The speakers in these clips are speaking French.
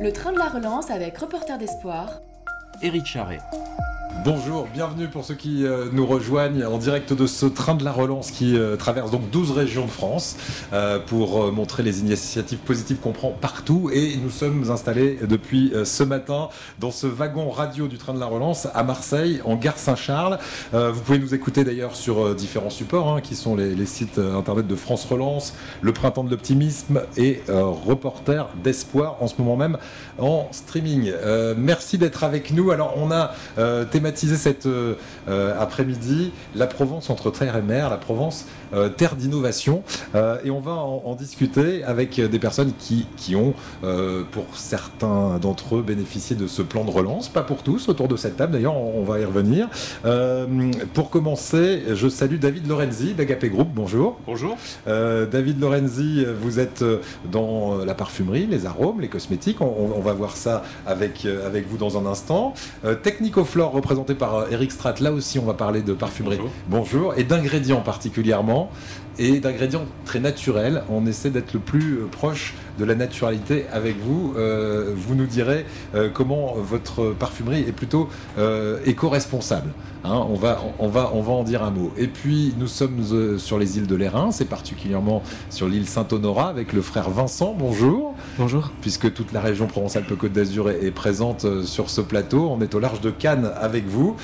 Le train de la relance avec Reporter d'Espoir. Éric Charret. Bonjour, bienvenue pour ceux qui euh, nous rejoignent en direct de ce train de la relance qui euh, traverse donc 12 régions de France euh, pour montrer les initiatives positives qu'on prend partout et nous sommes installés depuis ce matin dans ce wagon radio du train de la relance à Marseille en gare Saint-Charles. vous pouvez nous écouter d'ailleurs sur différents supports hein, qui sont les, sites internet de France Relance, le Printemps de l'Optimisme et Reporter d'Espoir en ce moment même en streaming. merci d'être avec nous. Alors on a thématisé cet euh, euh, après-midi la Provence entre terre et mer, la Provence euh, terre d'innovation. et on va en, discuter avec des personnes qui, qui ont, pour certains d'entre eux, bénéficié de ce plan de relance. Pas pour tous, autour de cette table d'ailleurs, on, va y revenir. pour commencer, je salue David Lorenzi d'Agapé Group. Bonjour. Bonjour. David Lorenzi, vous êtes dans la parfumerie, les arômes, les cosmétiques. On, va voir ça avec, avec vous dans un instant. Technicoflore représente présenté par Eric Strat. Là aussi, on va parler de parfumerie. Bonjour. Et d'ingrédients particulièrement et d'ingrédients très naturels. On essaie d'être le plus euh, proche de la naturalité avec vous. Euh, vous nous direz euh, comment votre parfumerie est plutôt éco-responsable. Hein. on, va, on, va, on va en dire un mot. Et puis, nous sommes sur les îles de l'Airain, c'est particulièrement sur l'île Saint-Honorat avec le frère Vincent. Bonjour. Bonjour. Puisque toute la région Provence-Alpes-Côte d'Azur est, présente sur ce plateau. On est au large de Cannes avec vous.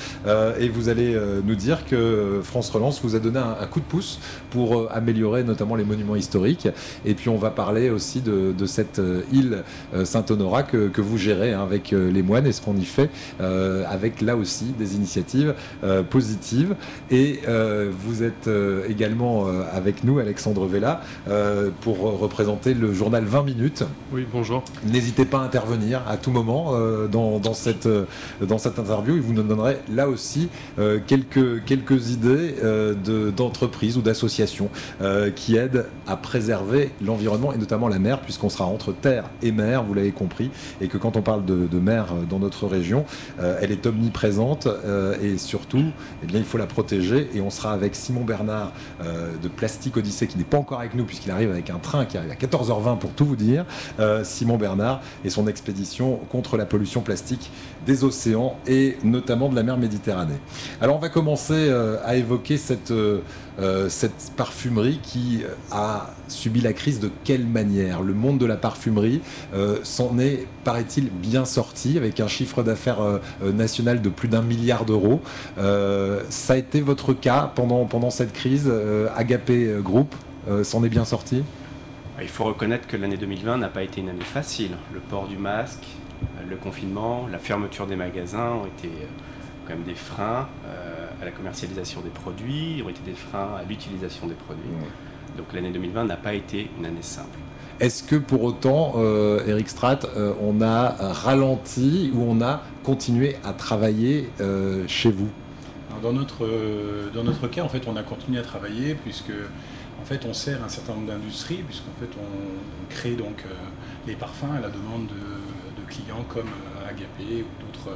et vous allez nous dire que France Relance vous a donné un coup de pouce pour euh, améliorer notamment les monuments historiques. Et puis on va parler aussi de, cette euh, île euh, Saint-Honorat que, vous gérez hein, avec les moines et ce qu'on y fait avec là aussi des initiatives positives. Et vous êtes également avec nous, Alexandre Vella, pour représenter le journal 20 minutes. Oui, bonjour. N'hésitez pas à intervenir à tout moment dans, cette, dans cette interview. Il vous nous donnerait là aussi quelques, quelques idées d'entreprises ou d'associations euh, qui aide à préserver l'environnement et notamment la mer, puisqu'on sera entre terre et mer, vous l'avez compris, et que quand on parle de, mer euh, dans notre région, euh, elle est omniprésente et surtout, eh bien, il faut la protéger. Et on sera avec Simon Bernard de Plastique Odyssée, qui n'est pas encore avec nous, puisqu'il arrive avec un train qui arrive à 14h20 pour tout vous dire. Simon Bernard et son expédition contre la pollution plastique des océans et notamment de la mer Méditerranée. Alors on va commencer à évoquer cette euh, cette parfumerie qui a subi la crise de quelle manière? Le monde de la parfumerie euh, s'en est, paraît-il, bien sorti avec un chiffre d'affaires euh, national de plus d'un milliard d'euros. ça a été votre cas pendant, pendant cette crise Agapé Group s'en est bien sorti? Il faut reconnaître que l'année 2020 n'a pas été une année facile. Le port du masque, le confinement, la fermeture des magasins ont été quand même des freins à la commercialisation des produits, ont été des freins à l'utilisation des produits. Donc l'année 2020 n'a pas été une année simple. Est-ce que pour autant, euh, Eric Strat, euh, on a ralenti ou on a continué à travailler euh, chez vous? Dans notre, dans notre cas, en fait, on a continué à travailler puisque en fait, on sert un certain nombre d'industries, puisqu'en fait, on, crée donc les parfums à la demande de, clients comme Agapé ou d'autres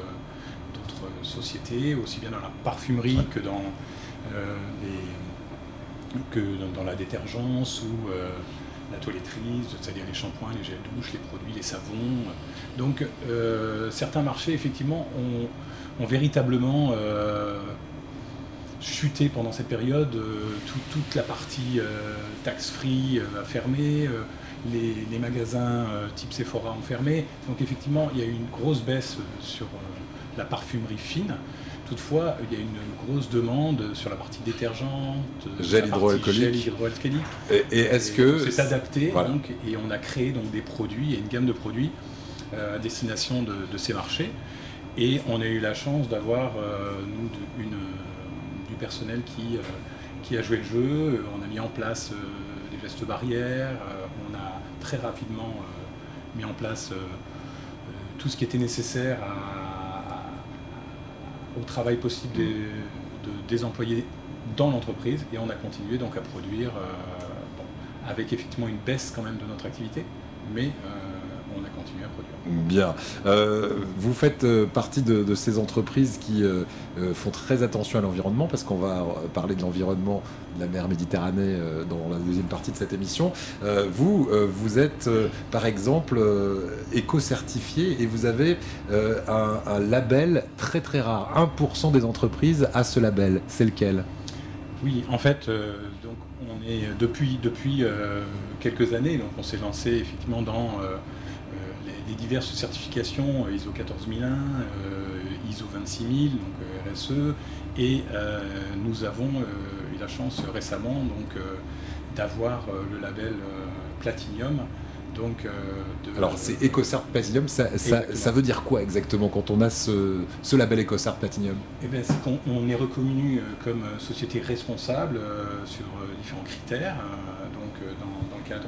sociétés, aussi bien dans la parfumerie que dans, euh, la détergence ou euh, la toiletterie, c'est-à-dire les shampoings, les gels douche, les produits, les savons. Donc euh, certains marchés, effectivement, ont, véritablement chuté pendant cette période. toute la partie tax-free a fermé. Les, magasins type Sephora ont fermé. Donc effectivement, il y a eu une grosse baisse sur, la parfumerie fine. Toutefois, il y a une grosse demande sur la partie détergente, gel hydroalcoolique. Et, est-ce que c'est adapté donc, et on a créé donc des produits, et une gamme de produits euh, à destination de, ces marchés. Et on a eu la chance d'avoir euh, du personnel qui, euh, qui a joué le jeu. On a mis en place des gestes barrières. on a très rapidement mis en place tout ce qui était nécessaire au travail possible des, employés dans l'entreprise et on a continué donc à produire euh, avec effectivement une baisse quand même de notre activité mais à produire. Bien. vous faites partie de, ces entreprises qui font très attention à l'environnement, parce qu'on va parler de l'environnement de la mer Méditerranée dans la deuxième partie de cette émission. vous, vous êtes par exemple éco-certifié et vous avez un, un label très très rare. 1% des entreprises a ce label. C'est lequel? Oui, en fait, euh, donc on est depuis, depuis euh, quelques années, donc on s'est lancé effectivement dans euh, les, diverses certifications ISO 14001, ISO 26000, donc RSE, et nous avons eu la chance récemment donc d'avoir le label Platinum donc, euh, Alors, c'est EcoCert Platinum, ça, veut dire quoi exactement quand on a ce, label EcoCert Platinum? Eh bien, C'est qu'on est reconnu euh, comme euh, société responsable sur différents critères, donc dans, le cadre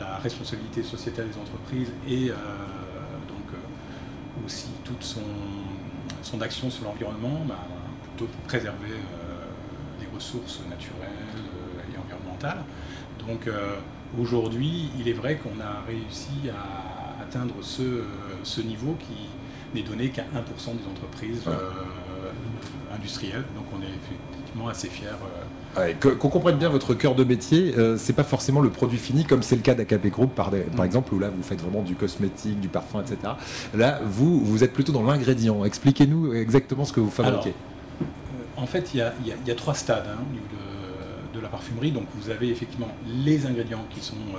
la responsabilité sociétale des entreprises et donc aussi toute son, son action sur l'environnement, bah, plutôt pour préserver les ressources naturelles et environnementales. Donc, Aujourd'hui, il est vrai qu'on a réussi à atteindre ce, niveau qui n'est donné qu'à 1% des entreprises euh, industrielles. Donc on est effectivement assez fiers. Euh, qu'on comprenne bien votre cœur de métier, euh, c'est pas forcément le produit fini comme c'est le cas d'AKP Group par, par, exemple où là vous faites vraiment du cosmétique, du parfum, etc. Là vous vous êtes plutôt dans l'ingrédient. Expliquez-nous exactement ce que vous fabriquez. en fait, il y, a trois stades hein, au niveau de de la parfumerie. Donc vous avez effectivement les ingrédients qui sont euh,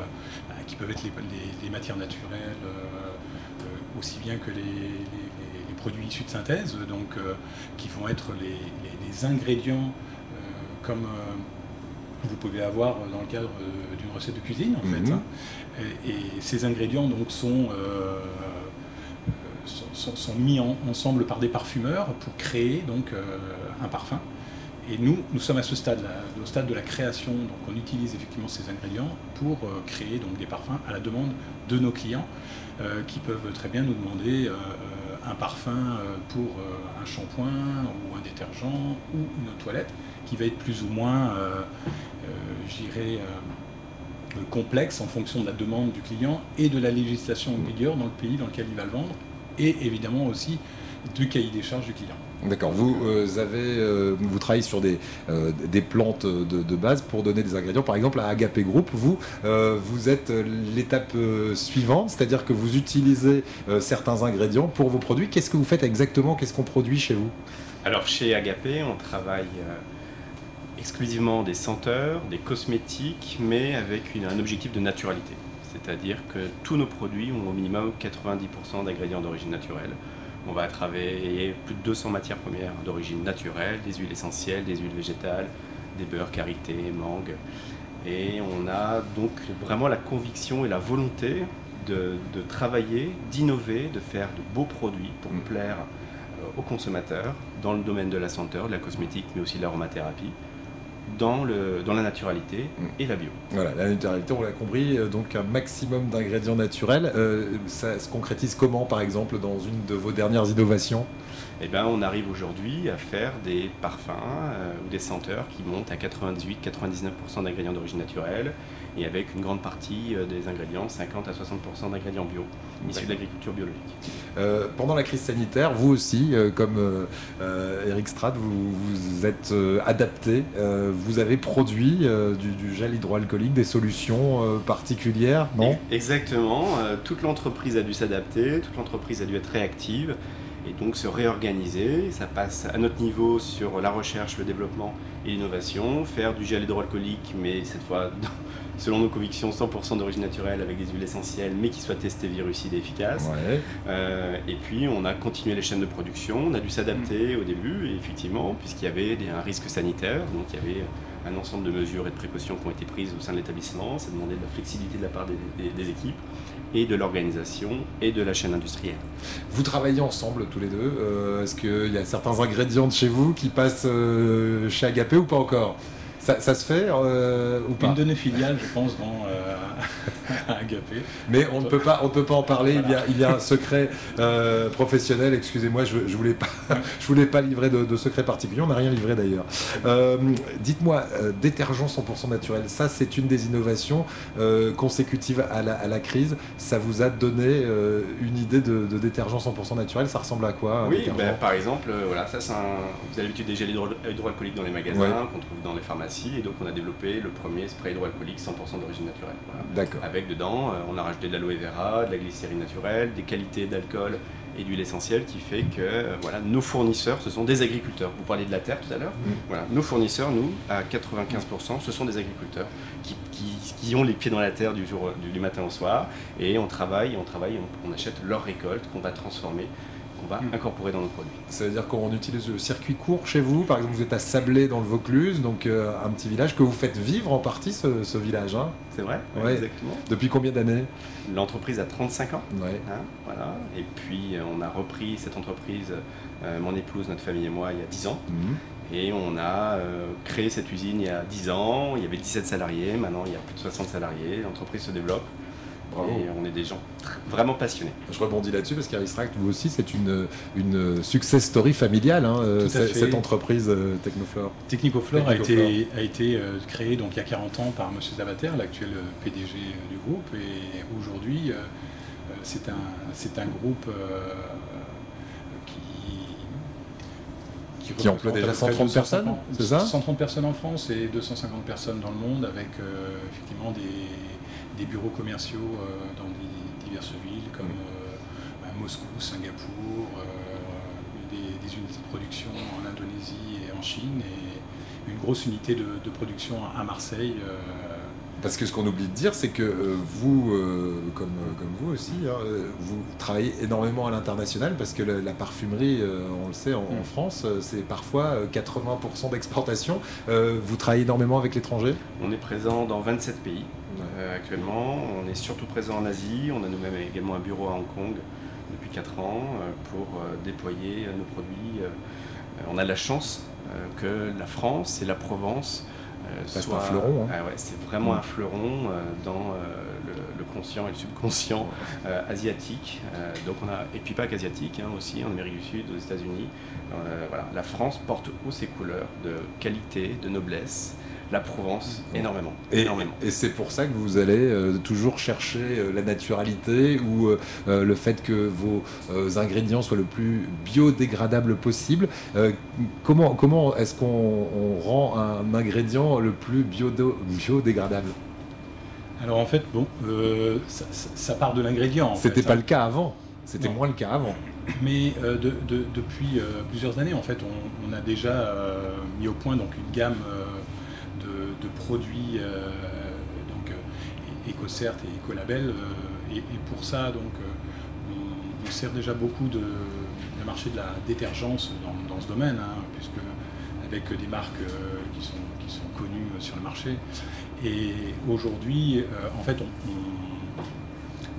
bah, qui peuvent être les, matières naturelles, euh, euh, aussi bien que les, produits issus de synthèse, donc qui vont être les, ingrédients comme vous pouvez avoir dans le cadre d'une recette de cuisine en fait. Mhm. Hein. Et, ces ingrédients donc sont sont, mis ensemble par des parfumeurs pour créer donc un parfum. Et nous, nous sommes à ce stade-là, au stade de la création. Donc on utilise effectivement ces ingrédients pour euh, créer donc, des parfums à la demande de nos clients euh, qui peuvent très bien nous demander euh, un parfum pour un shampoing ou un détergent ou une toilette qui va être plus ou moins, j'irais, complexe en fonction de la demande du client et de la législation en vigueur dans le pays dans lequel il va le vendre et évidemment aussi du cahier des charges du client. D'accord. Vous euh, avez, euh, vous travaillez sur des, euh, plantes de, base pour donner des ingrédients. Par exemple, à Agape Group, vous, vous êtes l'étape suivante, c'est-à-dire que vous utilisez certains ingrédients pour vos produits. Qu'est-ce que vous faites exactement? Qu'est-ce qu'on produit chez vous? Alors, chez Agape, on travaille exclusivement des senteurs, des cosmétiques, mais avec un objectif de naturalité. C'est-à-dire que tous nos produits ont au minimum 90% d'ingrédients d'origine naturelle. On va travailler plus de 200 matières premières d'origine naturelle, des huiles essentielles, des huiles végétales, des beurres, karité, mangue. Et on a donc vraiment la conviction et la volonté de, travailler, d'innover, de faire de beaux produits pour mm. plaire euh, aux consommateurs dans le domaine de la senteur, de la cosmétique, mais aussi de l'aromathérapie dans, le, dans la naturalité mm. et la bio. Voilà, la naturalité, on l'a compris, euh, donc un maximum d'ingrédients naturels. Euh, ça se concrétise comment, par exemple, dans une de vos dernières innovations? Eh ben, on arrive aujourd'hui à faire des parfums euh, ou des senteurs qui montent à 98-99% d'ingrédients d'origine naturelle et avec une grande partie des ingrédients, 50 à 60% d'ingrédients bio, issus de l'agriculture biologique. pendant la crise sanitaire, vous aussi, comme Eric Strad, vous, vous êtes adapté, vous avez produit du, gel hydroalcoolique, des solutions particulières, non? Exactement. toute l'entreprise a dû s'adapter, toute l'entreprise a dû être réactive et donc se réorganiser. Ça passe à notre niveau sur la recherche, le développement et l'innovation, faire du gel hydroalcoolique, mais cette fois, selon nos convictions, 100% d'origine naturelle avec des huiles essentielles, mais qui soient testées virucides et efficaces. Euh, et puis, on a continué les chaînes de production, on a dû s'adapter mm. au début, effectivement, puisqu'il y avait un risque sanitaire, donc il y avait un ensemble de mesures et de précautions qui ont été prises au sein de l'établissement. Ça demandait de la flexibilité de la part des équipes et de l'organisation et de la chaîne industrielle. Vous travaillez ensemble tous les deux. Euh, est-ce qu'il y a certains ingrédients de chez vous qui passent euh, chez Agapé ou pas encore? Ça, se fait euh, ou pas? Une de nos filiales, je pense, vend Agapé. Mais on ne peut pas, on peut pas en parler. Il y a, il y a un secret euh, professionnel. Excusez-moi, je, je voulais pas, je voulais pas livrer de, de secret particulier. On n'a rien livré d'ailleurs. Euh, Dites-moi, euh, détergent 100% naturel. Ça, c'est une des innovations euh, consécutives à la, à la crise. Ça vous a donné euh, une idée de, de détergent 100% naturel. Ça ressemble à quoi Oui, ben, par exemple, euh, voilà, ça c'est un. Vous avez l'habitude des gels hydro- hydroalcooliques dans les magasins, Ouais. qu'on trouve dans les pharmacies, et donc on a développé le premier spray hydroalcoolique 100% d'origine naturelle. Voilà. D'accord. Avec dedans, euh, on a rajouté de l'aloe vera, de la glycérine naturelle, des qualités d'alcool et d'huile essentielle qui fait que euh, voilà, nos fournisseurs, ce sont des agriculteurs. Vous parliez de la terre tout à l'heure. Voilà, nos fournisseurs, nous, à 95%, ce sont des agriculteurs qui, qui- qui ont les pieds dans la terre du, jour, du, du matin au soir. Et on travaille, on travaille, on, on achète leurs récoltes qu'on va transformer, qu'on va Mm. incorporer dans nos produits. Ça veut dire qu'on utilise le circuit court chez vous. Par exemple, vous êtes à Sablé dans le Vaucluse, donc euh, un petit village que vous faites vivre en partie ce, ce village. hein. C'est vrai? Ouais. Exactement. Depuis combien d'années? L'entreprise a 35 ans. Ouais. hein, voilà. Et puis, euh, on a repris cette entreprise, euh, mon épouse, notre famille et moi, il y a 10 ans. Mhm. Et on a euh, créé cette usine il y a 10 ans. Il y avait 17 salariés. Maintenant, il y a plus de 60 salariés. L'entreprise se développe. Bravo. Et on est des gens vraiment passionnés. Je rebondis là-dessus parce qu'Aristract, vous aussi, c'est une, une success story familiale, hein, euh, cette, entreprise euh, Technoflore. Technicoflore a été, a été euh, créé donc, il y a 40 ans par M. Zabater, l'actuel PDG du groupe. Et aujourd'hui, c'est un, c'est un groupe qui, Qui emploie déjà à peu près 130 personnes, 250 c'est ça? 130 personnes en France et 250 personnes dans le monde, avec euh, effectivement des, des bureaux commerciaux euh, dans des- diverses villes comme euh, à Moscou, Singapour, euh, des, des unités de production en Indonésie et en Chine, et une grosse unité de, de production à Marseille. euh, Parce que ce qu'on oublie de dire, c'est que euh, vous, euh, comme, comme vous aussi, hein, vous travaillez énormément à l'international parce que la, la parfumerie, euh, on le sait, en, en Mm. France, c'est parfois euh, 80% d'exportation. Euh, vous travaillez énormément avec l'étranger? On est présent dans 27 pays actuellement. On est surtout présent en Asie. On a nous-mêmes également un bureau à Hong Kong depuis 4 ans euh, pour euh, déployer euh, nos produits. euh, euh, on a la chance euh, que la France et la Provence euh, C'est un soient- fleuron, hein. Ah ouais, c'est vraiment Mm. un fleuron euh, dans euh, le, conscient et le subconscient euh, asiatique. Euh, donc on a et puis pas qu'asiatique hein, aussi en Amérique du Sud, aux États-Unis. Euh, voilà, la France porte haut ses couleurs de qualité, de noblesse. La Provence énormément, Et, énormément. et c'est pour ça que vous allez euh, toujours chercher euh, la naturalité ou euh, le fait que vos euh, ingrédients soient le plus biodégradable possible. Euh, comment comment est-ce qu'on on rend un ingrédient le plus biodo- biodégradable? Alors en fait, bon, euh, ça, ça- ça part de l'ingrédient. en C'était fait, pas hein. le cas avant. C'était Non. moins le cas avant. Mais euh, de- de- depuis euh, plusieurs années, en fait, on, on a déjà euh, mis au point donc une gamme euh, produits euh, donc euh, EcoCert et Ecolabel. euh, et, pour ça, donc, euh, on, sert déjà beaucoup de, le marché de la détergence dans, ce domaine, hein, puisque avec des marques euh, qui, sont, connues euh, sur le marché. Et aujourd'hui, euh, en fait, on- on,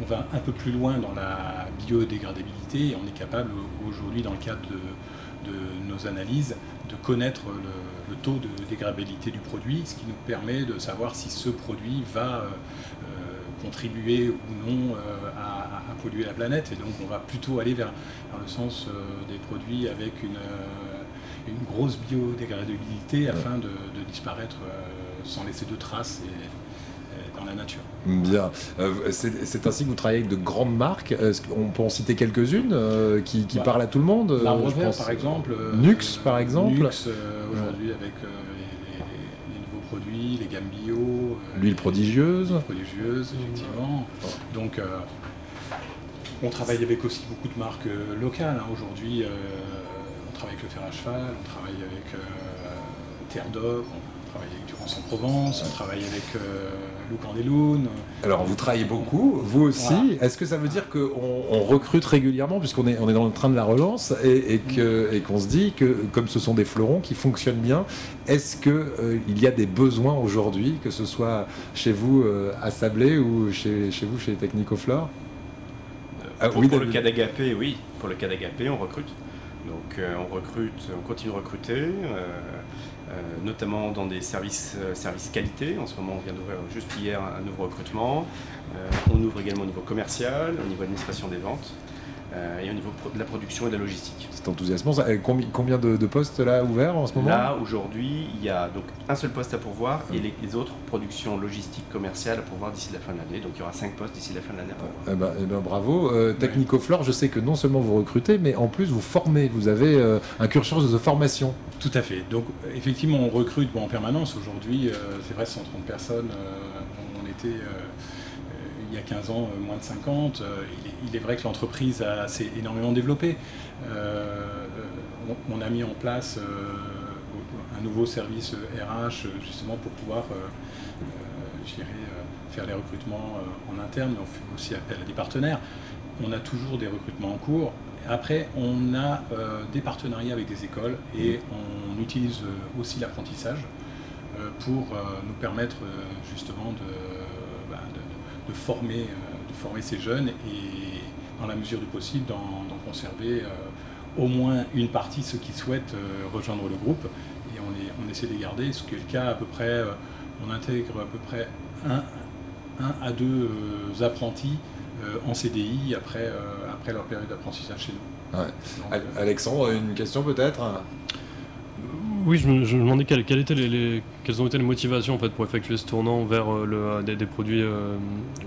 on va un peu plus loin dans la biodégradabilité et on est capable aujourd'hui, dans le cadre de, de nos analyses, de connaître le, le taux de dégradabilité du produit, ce qui nous permet de savoir si ce produit va euh, euh, contribuer ou non euh, à, à polluer la planète. Et donc on va plutôt aller vers, vers le sens des produits avec une, une grosse biodégradabilité afin de, de disparaître sans laisser de traces et dans la nature. Bien. Euh, c'est ainsi que vous travaillez avec de grandes marques. Qu'on peut en citer quelques-unes euh, qui, qui Bah, parlent à tout le monde euh, je pense- par exemple. Nux, par exemple. Nux, aujourd'hui, avec les nouveaux produits, les gammes bio. L'huile prodigieuse. prodigieuse, effectivement. Donc, euh, on travaille avec aussi beaucoup de marques euh, locales. hein. Aujourd'hui, euh, on travaille avec le fer à cheval, on travaille avec Terre d'Oc, on travaille avec Durance en Provence, on travaille avec euh, Lou Candeloun. Alors vous travaillez beaucoup, vous aussi. Voilà. Est-ce que ça veut dire qu'on on recrute régulièrement puisqu'on est, on est dans le train de la relance et, et que- et qu'on se dit que comme ce sont des fleurons qui fonctionnent bien, est-ce qu'il y a des besoins aujourd'hui, que ce soit chez vous euh, à Sablé ou chez, chez vous chez Technicoflore Ah, pour, oui, pour le cas d'Agapé, oui. Pour le cas d'Agapé, on recrute. Donc on recrute, on continue de recruter, notamment dans des services, services qualité. En ce moment, on vient d'ouvrir juste hier un nouveau recrutement. on ouvre également au niveau commercial, au niveau administration des ventes. Euh, et au niveau de la production et de la logistique. C'est enthousiasmant. Combien de, postes là ouverts en ce moment? Là, aujourd'hui, il y a donc un seul poste à pourvoir et les, autres, production logistique commerciale, à pourvoir d'ici la fin de l'année. Donc il y aura cinq postes d'ici la fin de l'année à pourvoir. Eh ben, eh ben, bravo. Euh, Technicoflore, je sais que non seulement vous recrutez, mais en plus vous formez. Vous avez euh, un cursus de formation. Tout à fait. Donc effectivement, on recrute en permanence. Aujourd'hui, euh, c'est vrai, 130 personnes. on était il y a 15 ans, euh, moins de 50. Euh, il est, vrai que l'entreprise s'est énormément développée. Euh, on, a mis en place un nouveau service RH justement pour pouvoir faire les recrutements en interne, on fait aussi appel à des partenaires. On a toujours des recrutements en cours. Après, on a des partenariats avec des écoles et on utilise aussi l'apprentissage pour nous permettre justement de de former, euh, de former ces jeunes et, dans la mesure du possible, d'en conserver euh, au moins une partie, ceux qui souhaitent euh, rejoindre le groupe. Et on, on essaie de les garder, ce qui est le cas à peu près, on intègre à peu près un, un à deux apprentis en CDI après, après leur période d'apprentissage chez nous. Alexandre, une question peut-être? Oui, je me, demandais quelles, étaient les, quelles ont été les motivations en fait, pour effectuer ce tournant vers euh, le, des, produits euh,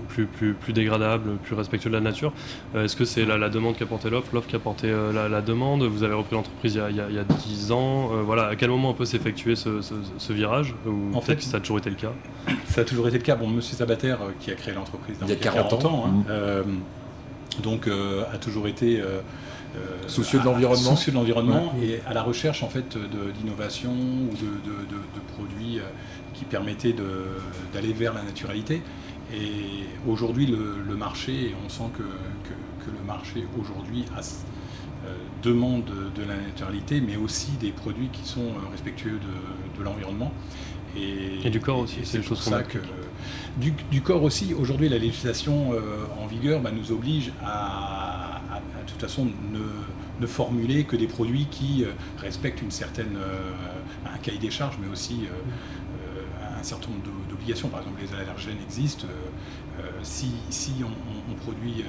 plus, plus, plus, dégradables, plus respectueux de la nature. Euh, est-ce que c'est la, demande qui a porté l'offre, l'offre qui a porté la, demande? Vous avez repris l'entreprise il, il, y a 10 ans. voilà, à quel moment on peut s'effectuer ce, ce, virage? Ou en fait, ça a toujours été le cas? Ça a toujours été le cas. Bon, Monsieur Sabater, qui a créé l'entreprise il y a 40, ans, hein, mmh. donc a toujours été euh, soucieux de l'environnement, soucieux de l'environnement et à la recherche en fait d'innovation ou de, produits euh, qui permettaient d'aller vers la naturalité. Et aujourd'hui, le, marché, on sent que, le marché aujourd'hui euh, demande de la naturalité, mais aussi des produits qui sont respectueux de, l'environnement. Et, du corps aussi, c'est chose ça que du, corps aussi. Aujourd'hui, la législation en vigueur bah, nous oblige à toute façon ne, formuler que des produits qui euh, respectent une certaine, euh, un cahier des charges, mais aussi euh, un certain nombre d'obligations. Par exemple, les allergènes existent. si, on, produit,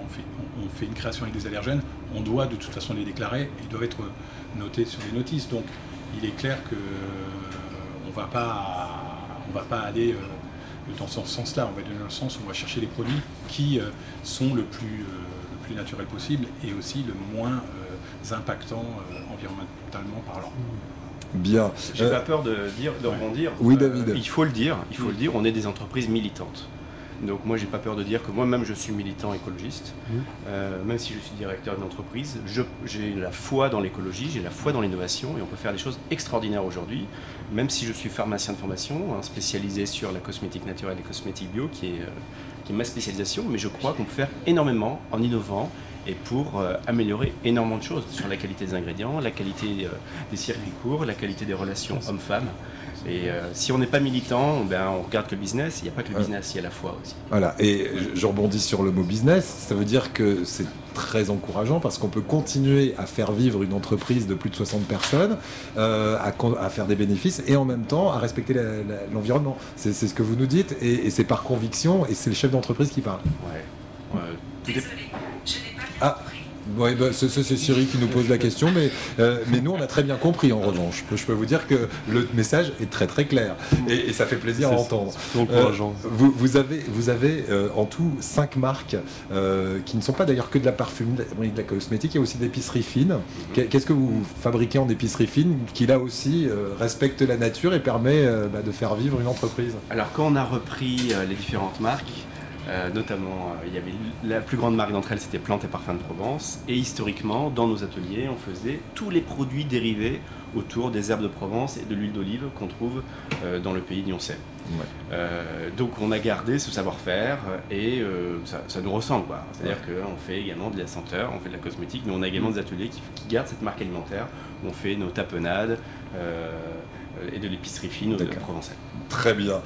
on, fait, une création avec des allergènes, on doit de toute façon les déclarer. Ils doivent être notés sur les notices. Donc, il est clair que on va pas, on va pas aller dans ce sens-là. On va aller dans le sens où on va chercher les produits qui sont le plus plus naturel possible et aussi le moins euh, impactant euh, environnementalement parlant. Bien. J'ai pas euh, peur de dire, de rebondir. Oui, David. il faut le dire, il faut le dire, on est des entreprises militantes. Donc moi, j'ai pas peur de dire que moi-même, je suis militant écologiste. même si je suis directeur d'une entreprise, j'ai la foi dans l'écologie, j'ai la foi dans l'innovation, et on peut faire des choses extraordinaires aujourd'hui. Même si je suis pharmacien de formation, hein, spécialisé sur la cosmétique naturelle et cosmétique bio, qui est qui est ma spécialisation, mais je crois qu'on peut faire énormément en innovant et pour euh, améliorer énormément de choses sur la qualité des ingrédients, la qualité euh, des circuits courts, la qualité des relations hommes-femmes. Et euh, si on n'est pas militant, ben, on regarde que le business. Il n'y a pas que le business, il y a la foi aussi. Voilà, et je rebondis sur le mot business. Ça veut dire que c'est très encourageant parce qu'on peut continuer à faire vivre une entreprise de plus de 60 personnes, euh, à, faire des bénéfices et en même temps à respecter l'environnement. c'est ce que vous nous dites et, c'est par conviction et c'est le chef d'entreprise qui parle. Ouais. ouais. Ah. Oui, bah, c'est Siri qui nous pose la question, mais, euh, mais nous on a très bien compris en revanche. Je peux vous dire que le message est très très clair et, ça fait plaisir à entendre. Euh, vous, vous, avez, vous avez euh, en tout cinq marques qui ne sont pas d'ailleurs que de la parfumerie, de la cosmétique, il y a aussi d'épicerie fine. Qu'est-ce que vous fabriquez en épicerie fine qui là aussi respecte la nature et permet bah, de faire vivre une entreprise? Alors quand on a repris les différentes marques, euh, notamment, euh, il y avait la plus grande marque d'entre elles, c'était Plantes et Parfums de Provence. Et historiquement, dans nos ateliers, on faisait tous les produits dérivés autour des herbes de Provence et de l'huile d'olive qu'on trouve euh, dans le pays d'Ioncé. donc on a gardé ce savoir-faire et ça, nous ressemble. C'est-à-dire qu'on fait également de la senteur, on fait de la cosmétique, mais on a également des ateliers qui, gardent cette marque alimentaire. on fait nos tapenades et de l'épicerie fine ou de provençale. Très bien.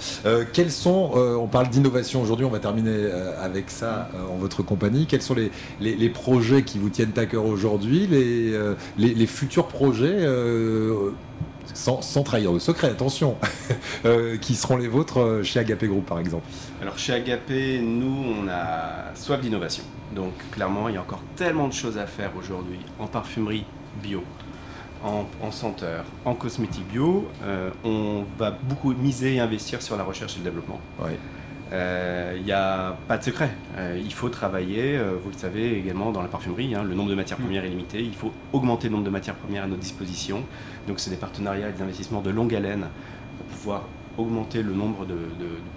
quels sont, on parle d'innovation aujourd'hui, on va terminer avec ça en votre compagnie. Quels sont les, les, projets qui vous tiennent à cœur aujourd'hui, les, les, futurs projets sans, trahir le secret, attention, euh, qui seront les vôtres euh, chez Agapé Group par exemple? Alors chez Agapé, nous, on a soif d'innovation. Donc clairement, il y a encore tellement de choses à faire aujourd'hui en parfumerie bio, en, senteur, en cosmétique bio. Euh, on va beaucoup miser et investir sur la recherche et le développement. Il n'y a pas de secret. il faut travailler, vous le savez également dans la parfumerie, hein, le nombre de matières mm. premières est limité. Il faut augmenter le nombre de matières premières à notre disposition. Donc c'est des partenariats et des investissements de longue haleine pour pouvoir augmenter le nombre de,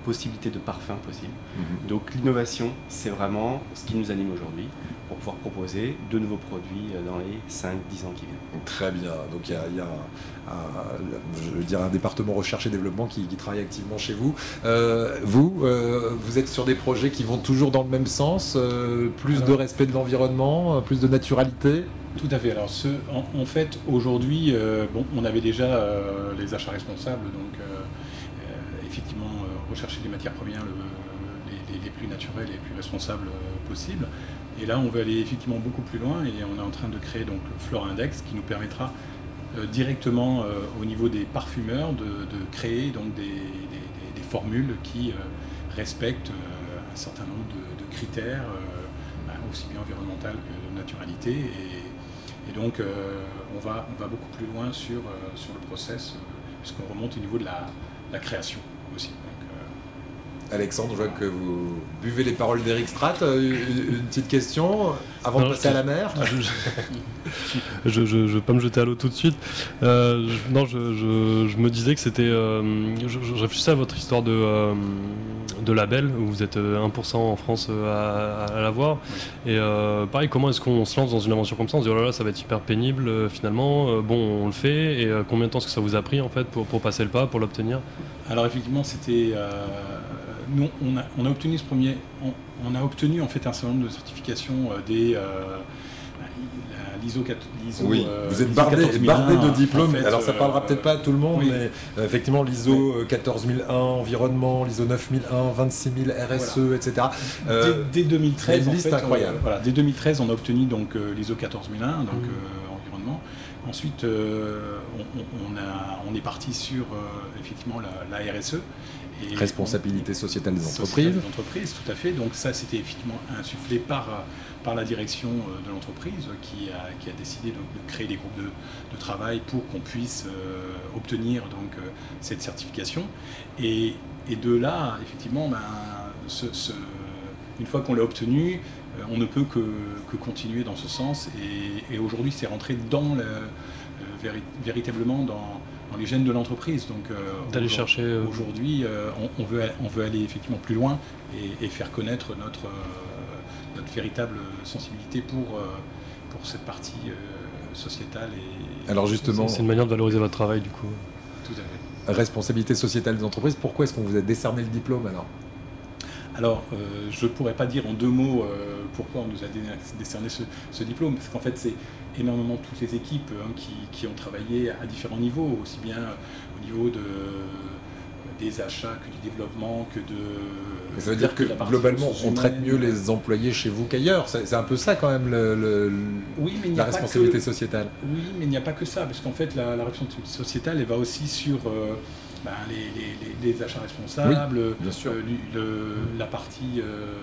possibilités de parfums possibles. Mhm. Donc l'innovation, c'est vraiment ce qui nous anime aujourd'hui pour pouvoir proposer de nouveaux produits dans les 5-10 ans qui viennent. Très bien. Donc il y a, un, je veux dire, un département recherche et développement qui, travaille activement chez vous. Euh, vous, euh, vous êtes sur des projets qui vont toujours dans le même sens, euh, plus de respect de l'environnement, plus de naturalité? Tout à fait. Alors, ce, en, fait, aujourd'hui, euh, bon, on avait déjà euh, les achats responsables, donc euh, effectivement, rechercher les matières premières les, plus naturelles et les plus responsables possibles. Et là, on veut aller effectivement beaucoup plus loin et on est en train de créer donc le Flore Index qui nous permettra directement au niveau des parfumeurs de, créer donc des, formules qui respectent un certain nombre de, critères, bah, aussi bien environnemental que de naturalité. Et, donc, euh, on, va, on va beaucoup plus loin sur, euh, sur le process, euh, puisqu'on remonte au niveau de la, la création aussi. Alexandre, je vois que vous buvez les paroles d'Eric Strat. Une petite question avant de passer à la mer Je ne veux pas me jeter à l'eau tout de suite. non, je, me disais que c'était. je, réfléchissais à votre histoire de, de label, où vous êtes 1% euh, en France euh, à, l'avoir. Et euh, pareil, comment est-ce qu'on se lance dans une aventure comme ça? On se dit, oh là là, ça va être hyper pénible finalement. bon, on le fait. Et combien de temps est-ce que ça vous a pris en fait pour, pour passer le pas, pour l'obtenir? Alors effectivement, c'était. nous, on a, on a, obtenu ce premier. On, a obtenu en fait un certain nombre de certifications des l'ISO Oui, euh, vous êtes bardé, de diplômes. Alors ça parlera euh, peut-être pas à tout le monde, mais euh, effectivement l'ISO 14001 environnement, l'ISO 9001, 26000 RSE, etc. Dès, 2013, incroyable. voilà, dès 2013, on a obtenu donc l'ISO 14001, donc mmh. environnement. Ensuite, on, a, on, est parti sur effectivement la, la RSE. Responsabilité sociétale des entreprises. Des entreprises, tout à fait. Donc ça, c'était effectivement insufflé par, par la direction euh, de l'entreprise qui a, qui a, décidé de, créer des groupes de, de travail pour qu'on puisse euh, obtenir donc, euh, cette certification. Et, et, de là, effectivement, ben, ce, une fois qu'on l'a obtenu, on ne peut que, que, continuer dans ce sens. Et, et aujourd'hui, c'est rentré dans le, véritablement dans dans les gènes de l'entreprise. Donc, euh, d'aller chercher. Euh, aujourd'hui, euh, on, veut, on veut aller effectivement plus loin et, faire connaître notre, notre véritable sensibilité pour, pour cette partie sociétale. Et, Alors justement, c'est une manière de valoriser votre travail du coup. Tout à fait. Responsabilité sociétale des entreprises. Pourquoi est-ce qu'on vous a décerné le diplôme alors? Alors, je ne pourrais pas dire en deux mots pourquoi on nous a décerné ce, ce diplôme, parce qu'en fait, c'est énormément toutes les équipes hein, qui, ont travaillé à différents niveaux, aussi bien au niveau de, des achats que du développement, que de... Ça veut dire que globalement, on traite mieux les employés chez vous qu'ailleurs. C'est un peu ça quand même le, oui, mais la responsabilité sociétale. Oui, mais il n'y a pas que ça, parce qu'en fait, la, responsabilité sociétale, elle va aussi sur... Euh, ben, les, achats responsables, euh, la partie euh,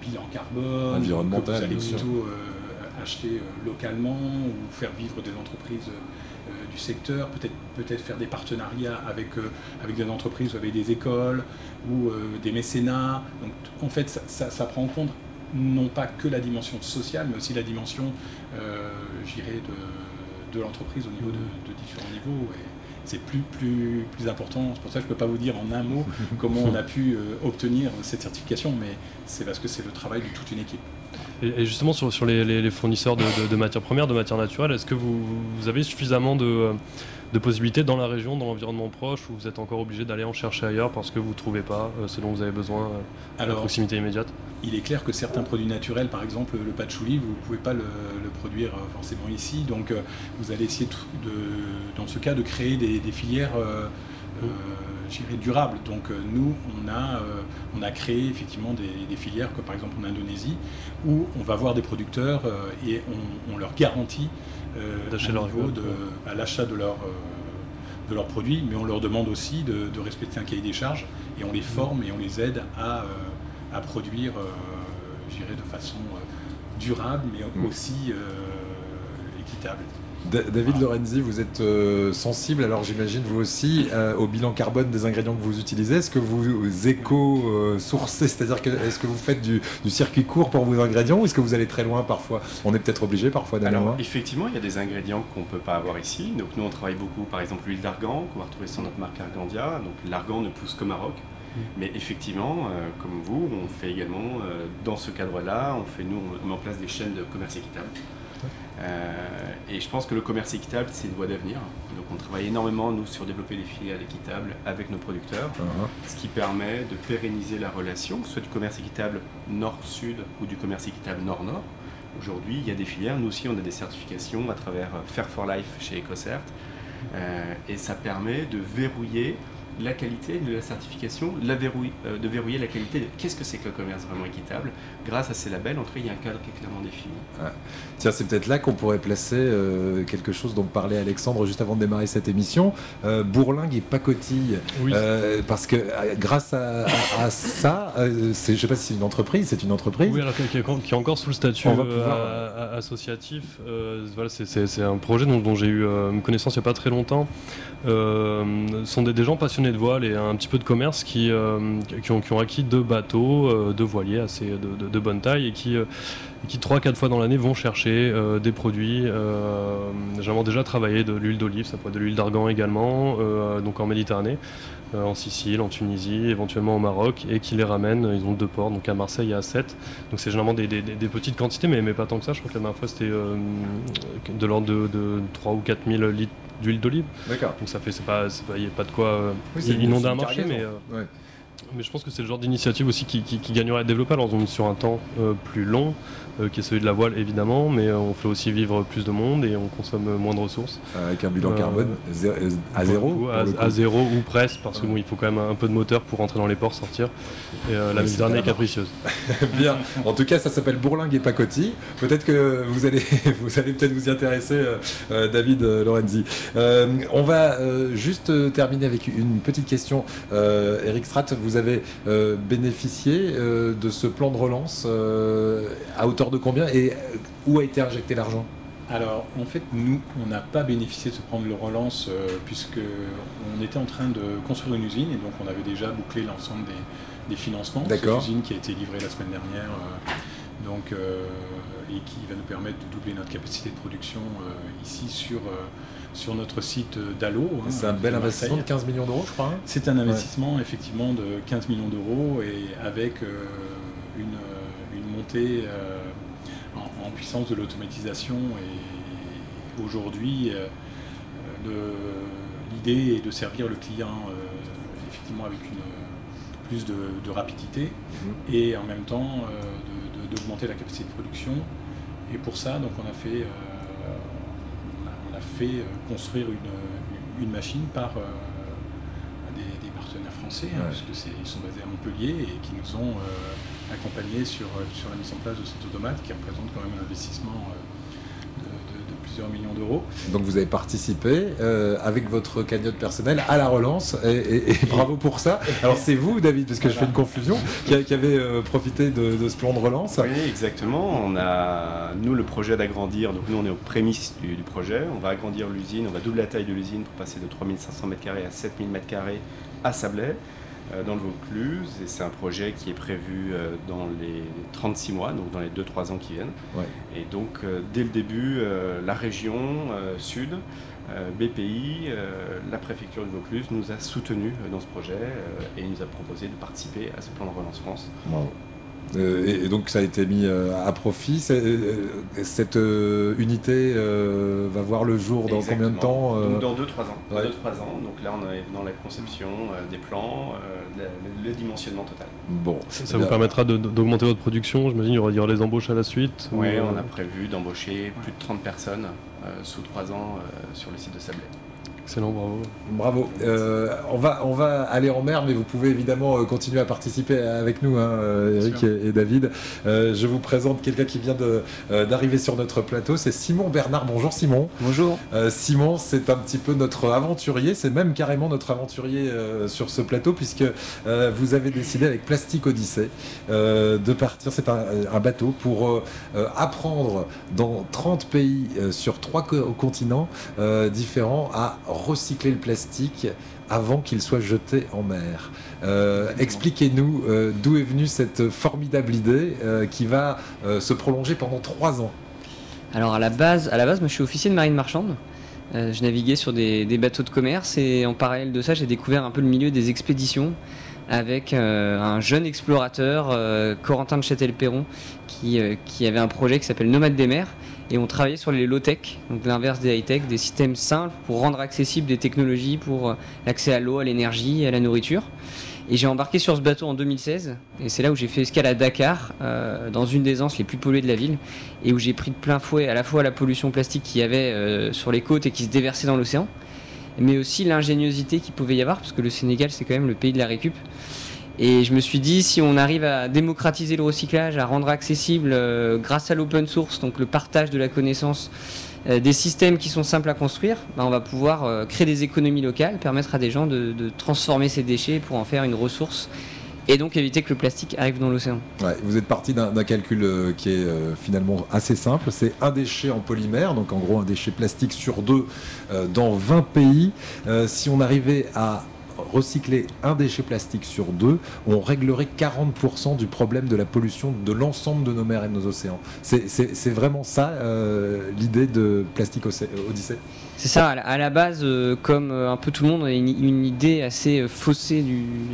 bilan carbone, environnemental, bien sûr acheter euh, localement ou faire vivre des entreprises euh, du secteur, peut-être peut-être faire des partenariats avec, euh, avec des entreprises ou avec des écoles ou des mécénats. Donc en fait, ça, prend en compte non pas que la dimension sociale, mais aussi la dimension, euh, de, de l'entreprise au niveau de, différents niveaux. Et c'est plus, plus, plus important. C'est pour ça que je ne peux pas vous dire en un mot comment on a pu obtenir cette certification, mais c'est parce que c'est le travail de toute une équipe. Et, justement, sur, les, fournisseurs de, matières premières, de matières naturelles, est-ce que vous, avez suffisamment de, de possibilités dans la région, dans l'environnement proche, où vous êtes encore obligé d'aller en chercher ailleurs parce que vous ne trouvez pas ce dont vous avez besoin à la proximité immédiate? il est clair que certains produits naturels, par exemple le patchouli, vous ne pouvez pas le, produire forcément ici. Donc vous allez essayer de, dans ce cas de créer des, filières durable. Donc euh, nous, on a, euh, on a créé effectivement des, filières, comme par exemple en Indonésie, où on va voir des producteurs euh, et on, leur garantit à l'achat de leur de leurs produits, mais on leur demande aussi de, respecter un cahier des charges et on les forme et on les aide à, à produire, de façon durable, mais mm. aussi équitable. David Lorenzi, vous êtes euh, sensible, alors j'imagine vous aussi, euh, au bilan carbone des ingrédients que vous utilisez. Est-ce que vous éco-sourcez, c'est-à-dire que est-ce que vous faites du, circuit court pour vos ingrédients ou est-ce que vous allez très loin parfois? On est peut-être obligé parfois d'aller loin. Effectivement, il y a des ingrédients qu'on ne peut pas avoir ici. Donc nous, on travaille beaucoup, par exemple, l'huile d'argan, qu'on va retrouver sur notre marque Argandia. Donc l'argan ne pousse qu'au Maroc. Mm. Mais effectivement, euh, comme vous, on fait également, dans ce cadre-là, on fait nous, on met en place des chaînes de commerce équitable. Euh, et je pense que le commerce équitable, c'est une voie d'avenir. Donc on travaille énormément, nous, sur développer des filiales équitables avec nos producteurs, uh-huh. ce qui permet de pérenniser la relation, soit du commerce équitable nord-sud ou du commerce équitable nord-nord. Aujourd'hui, il y a des filières. Nous aussi, on a des certifications à travers Fair for Life chez EcoCert. Euh, et ça permet de verrouiller la qualité de la certification, la euh, de verrouiller la qualité de qu'est-ce que c'est que le commerce vraiment équitable. Grâce à ces labels, en tout cas, il y a un cadre qui est clairement défini. Tiens, c'est peut-être là qu'on pourrait placer euh, quelque chose dont parlait Alexandre juste avant de démarrer cette émission. Euh, bourlingue et pacotille. parce que grâce à, ça, je ne sais pas si c'est une entreprise, c'est une entreprise. Oui, alors qui, est, encore sous le statut associatif. voilà, c'est un projet dont, dont j'ai eu une connaissance il n'y a pas très longtemps. Ce sont des, des gens passionnés de voile et un petit peu de commerce qui, euh, qui, ont, qui ont, acquis deux bateaux, euh, deux voiliers assez de, bonne taille et qui, euh, qui 3-4 fois dans l'année vont chercher des produits. J'avais déjà travaillé de l'huile d'olive, ça peut être de l'huile d'argan également, donc en Méditerranée. en Sicile, en Tunisie, éventuellement au Maroc, et qui les ramènent. Ils ont deux ports, donc à Marseille et à 7. Donc c'est généralement des, petites quantités, mais, mais, pas tant que ça. Je crois que la dernière fois c'était de l'ordre de, de, 3 ou 4 000 litres d'huile d'olive. D'accord. Donc ça fait, c'est pas, il n'y a pas de quoi euh, inonder un marché, mais, euh, mais je pense que c'est le genre d'initiative aussi qui, qui, gagnerait à être développée alors sur un temps euh, plus long, qui est celui de la voile évidemment, mais euh, on fait aussi vivre plus de monde et on consomme moins de ressources. Avec un bilan carbone à zéro à, zéro ou presque, parce qu'il faut quand même un peu de moteur pour rentrer dans les ports, sortir. Et la Méditerranée est capricieuse. Bien. En tout cas, ça s'appelle Bourlingue et Pacotti. Peut-être que vous allez, vous allez peut-être vous y intéresser, David Lorenzi. on va juste terminer avec une petite question. Eric Stratt, vous avez bénéficié de ce plan de relance à hauteur de combien et où a été injecté l'argent? Alors, en fait, nous, on n'a pas bénéficié de ce plan de relance euh, puisque on était en train de construire une usine et donc on avait déjà bouclé l'ensemble des, financements. D'accord. Cette usine qui a été livrée la semaine dernière, euh, donc euh, et qui va nous permettre de doubler notre capacité de production ici sur sur notre site d'Allo. Hein, c'est un bel investissement de 15 millions d'euros, je crois. Hein. C'est un investissement effectivement de 15 millions d'euros et avec une, montée en puissance de l'automatisation. Et aujourd'hui, euh, l'idée est de servir le client euh, effectivement avec une, plus de, rapidité mhm. et en même temps euh, d'augmenter la capacité de production. Et pour ça, donc on a fait, on a, fait construire une, machine par des, partenaires français, hein, parce qu'ils sont basés à Montpellier et qui nous ont accompagné sur, euh, sur la mise en place de cette automate qui représente quand même un investissement euh, de, plusieurs millions d'euros. Donc vous avez participé euh, avec votre cagnotte personnelle à la relance et, bravo pour ça. Alors c'est vous David, parce que je fais une confusion, qui, avait profité de, ce plan de relance. Oui exactement. On a nous le projet d'agrandir, donc nous on est aux prémices du, du projet. On va agrandir l'usine, on va doubler la taille de l'usine pour passer de 3500 m2 à 7000 m2 à Sablé. Euh, dans le Vaucluse et c'est un projet qui est prévu euh, dans les 36 mois, donc dans les 2-3 ans qui viennent. Et donc euh, dès le début, la région sud, BPI, la préfecture de Vaucluse nous a soutenus dans ce projet et nous a proposé de participer à ce plan de relance France. Et, donc ça a été mis euh, à profit. cette unité va voir le jour dans combien de temps Dans 2-3 ans. ans. Donc là, on est dans la conception des plans, le, dimensionnement total. Bon, ça, vous permettra d'augmenter votre production. J'imagine qu'il y aura les embauches à la suite. Oui, on a prévu d'embaucher plus de 30 personnes sous 3 ans sur le site de Sablé. Excellent, bravo. Bravo. Euh, on, va, on va aller en mer, mais vous pouvez évidemment euh, continuer à participer avec nous, hein, euh, Eric et, David. je vous présente quelqu'un qui vient d'arriver sur notre plateau, c'est Simon Bernard. Bonjour Simon. Bonjour. Simon, c'est un petit peu notre aventurier, c'est même carrément notre aventurier sur ce plateau, puisque vous avez décidé avec Plastique Odyssée de partir, c'est un, un, bateau, pour apprendre dans 30 pays sur trois continents différents à recycler le plastique avant qu'il soit jeté en mer. Euh, expliquez-nous euh, d'où est venue cette formidable idée euh, qui va se prolonger pendant trois ans. Alors à la base, à la base, moi je suis officier de marine marchande. je naviguais sur des, bateaux de commerce et en parallèle de ça, j'ai découvert un peu le milieu des expéditions avec un jeune explorateur, Corentin de Châtel-Perron, qui, qui, avait un projet qui s'appelle Nomade des mers et on travaillait sur les low-tech, donc l'inverse des high-tech, des systèmes simples pour rendre accessibles des technologies pour euh, l'accès à l'eau, à l'énergie, à la nourriture. Et j'ai embarqué sur ce bateau en 2016, et c'est là où j'ai fait escale à Dakar, euh, dans une des anses les plus polluées de la ville, et où j'ai pris de plein fouet à la fois la pollution plastique qu'il y avait euh, sur les côtes et qui se déversait dans l'océan, mais aussi l'ingéniosité qu'il pouvait y avoir, parce que le Sénégal c'est quand même le pays de la récup. Et je me suis dit, si on arrive à démocratiser le recyclage, à rendre accessible, euh, grâce à l'open source, donc le partage de la connaissance, euh, des systèmes qui sont simples à construire, ben, on va pouvoir euh, créer des économies locales, permettre à des gens de, transformer ces déchets pour en faire une ressource et donc éviter que le plastique arrive dans l'océan. Vous êtes parti d'un calcul qui est finalement assez simple, c'est un déchet en polymère, donc en gros un déchet plastique sur deux dans 20 pays. si on arrivait à recycler un déchet plastique sur deux, on réglerait 40% du problème de la pollution de l'ensemble de nos mers et de nos océans. C'est vraiment ça euh, l'idée de Plastique Odyssée C'est ça, à la base, euh, comme euh, un peu tout le monde, on a une, idée assez faussée,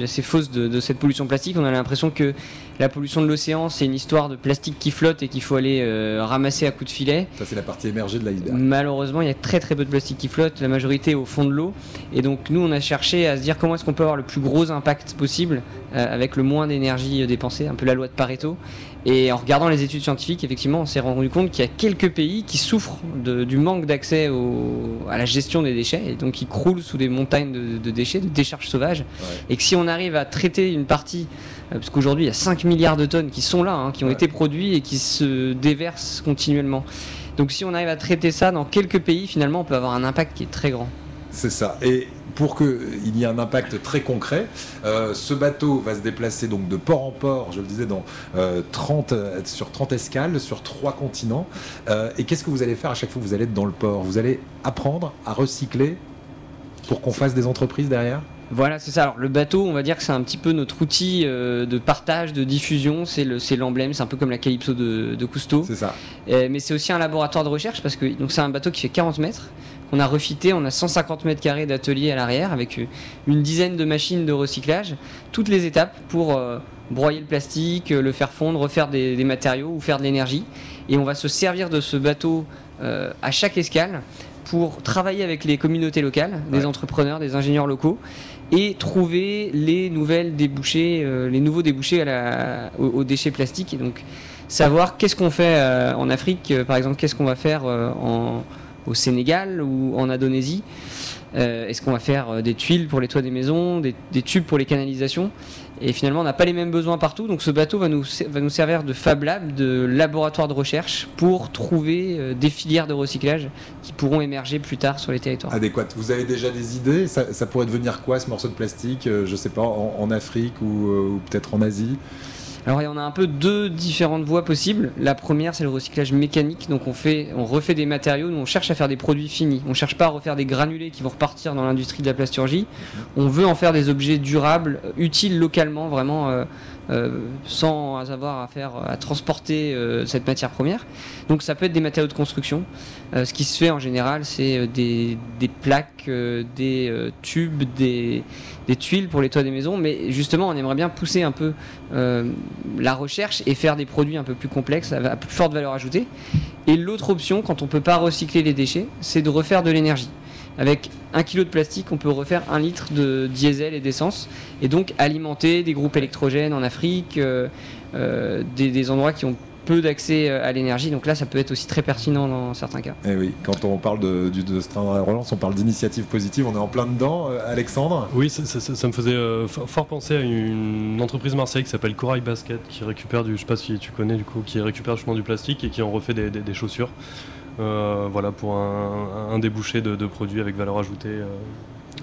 assez fausse de, cette pollution plastique. On a l'impression que la pollution de l'océan, c'est une histoire de plastique qui flotte et qu'il faut aller ramasser à coups de filet. Ça, c'est la partie émergée de l'iceberg. Malheureusement, il y a très très peu de plastique qui flotte, la majorité au fond de l'eau. Et donc, nous, on a cherché à se dire comment est-ce qu'on peut avoir le plus gros impact possible euh, avec le moins d'énergie euh, dépensée, un peu la loi de Pareto. Et en regardant les études scientifiques, effectivement, on s'est rendu compte qu'il y a quelques pays qui souffrent du manque d'accès à la gestion des déchets, et donc qui croulent sous des montagnes de, déchets, de décharges sauvages. Et que si on arrive à traiter une partie, euh, parce qu'aujourd'hui il y a 5 milliards de tonnes qui sont là, hein, qui ont été produits et qui se déversent continuellement. Donc si on arrive à traiter ça dans quelques pays, finalement, on peut avoir un impact qui est très grand. C'est ça. Et pour qu'il y ait un impact très concret, euh, ce bateau va se déplacer donc de port en port, je le disais, dans, 30, euh, sur 30 escales, sur trois continents. Euh, et qu'est-ce que vous allez faire à chaque fois que vous allez être dans le port? Vous allez apprendre à recycler pour qu'on fasse des entreprises derrière? Voilà, c'est ça. Alors le bateau, on va dire que c'est un petit peu notre outil de partage, de diffusion. C'est l'emblème, c'est un peu comme la Calypso de, de Cousteau. C'est ça. mais c'est aussi un laboratoire de recherche parce que c'est un bateau qui fait 40 mètres. On a refité, on a 150 mètres carrés d'atelier à l'arrière avec euh, une dizaine de machines de recyclage, toutes les étapes pour euh, broyer le plastique, euh, le faire fondre, refaire des, matériaux ou faire de l'énergie. Et on va se servir de ce bateau à chaque escale pour travailler avec les communautés locales, des entrepreneurs, des ingénieurs locaux, et trouver les nouvelles débouchés, les nouveaux débouchés aux, déchets plastiques. Et donc savoir qu'est-ce qu'on fait en Afrique, par exemple, qu'est-ce qu'on va faire au Sénégal ou en Indonésie euh, Est-ce qu'on va faire euh, des tuiles pour les toits des maisons, des, tubes pour les canalisations? Et finalement, on n'a pas les mêmes besoins partout. Donc ce bateau va nous, servir de Fab Lab, de laboratoire de recherche pour trouver euh, des filières de recyclage qui pourront émerger plus tard sur les territoires. Adéquate. Vous avez déjà des idées? Ça, pourrait devenir quoi ce morceau de plastique Je ne sais pas, en, Afrique ou peut-être en Asie? Alors il y en a un peu deux différentes voies possibles. La première c'est le recyclage mécanique, donc on fait, on refait des matériaux, nous on cherche à faire des produits finis. On cherche pas à refaire des granulés qui vont repartir dans l'industrie de la plasturgie. On veut en faire des objets durables, utiles localement, vraiment euh, sans avoir à faire à transporter cette matière première. Donc ça peut être des matériaux de construction. ce qui se fait en général, c'est des, plaques, des tubes, des, des, tuiles pour les toits des maisons. Mais justement, on aimerait bien pousser un peu la recherche et faire des produits un peu plus complexes, à plus forte valeur ajoutée. Et l'autre option, quand on ne peut pas recycler les déchets, c'est de refaire de l'énergie. Avec un kilo de plastique, on peut refaire un litre de diesel et d'essence, et donc alimenter des groupes électrogènes en Afrique, euh, euh, des, endroits qui ont peu d'accès euh, à l'énergie. Donc là, ça peut être aussi très pertinent dans certains cas. Et eh oui, quand on parle de, de, de relance, on parle d'initiative positive. On est en plein dedans. Alexandre? Oui, ça, me faisait fort penser à une entreprise marseillaise qui s'appelle Corail Basket, qui récupère du, je sais pas si tu connais du coup, qui récupère justement du plastique et qui en refait des chaussures. Euh, voilà, pour un, débouché de, produits avec valeur ajoutée euh,